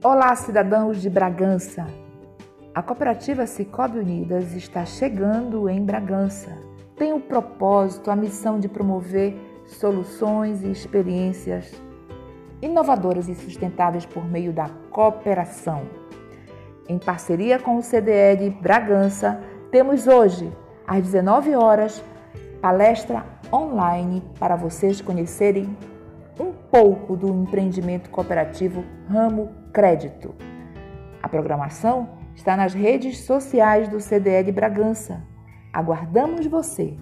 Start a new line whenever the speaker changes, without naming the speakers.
Olá, cidadãos de Bragança! A cooperativa Cicobi Unidas está chegando em Bragança. Tem o propósito, a missão de promover soluções e experiências inovadoras e sustentáveis por meio da cooperação. Em parceria com o CDE de Bragança, temos hoje, às 19 horas, palestra online para vocês conhecerem pouco do empreendimento cooperativo Ramo Crédito. A programação está nas redes sociais do CDL Bragança. Aguardamos você!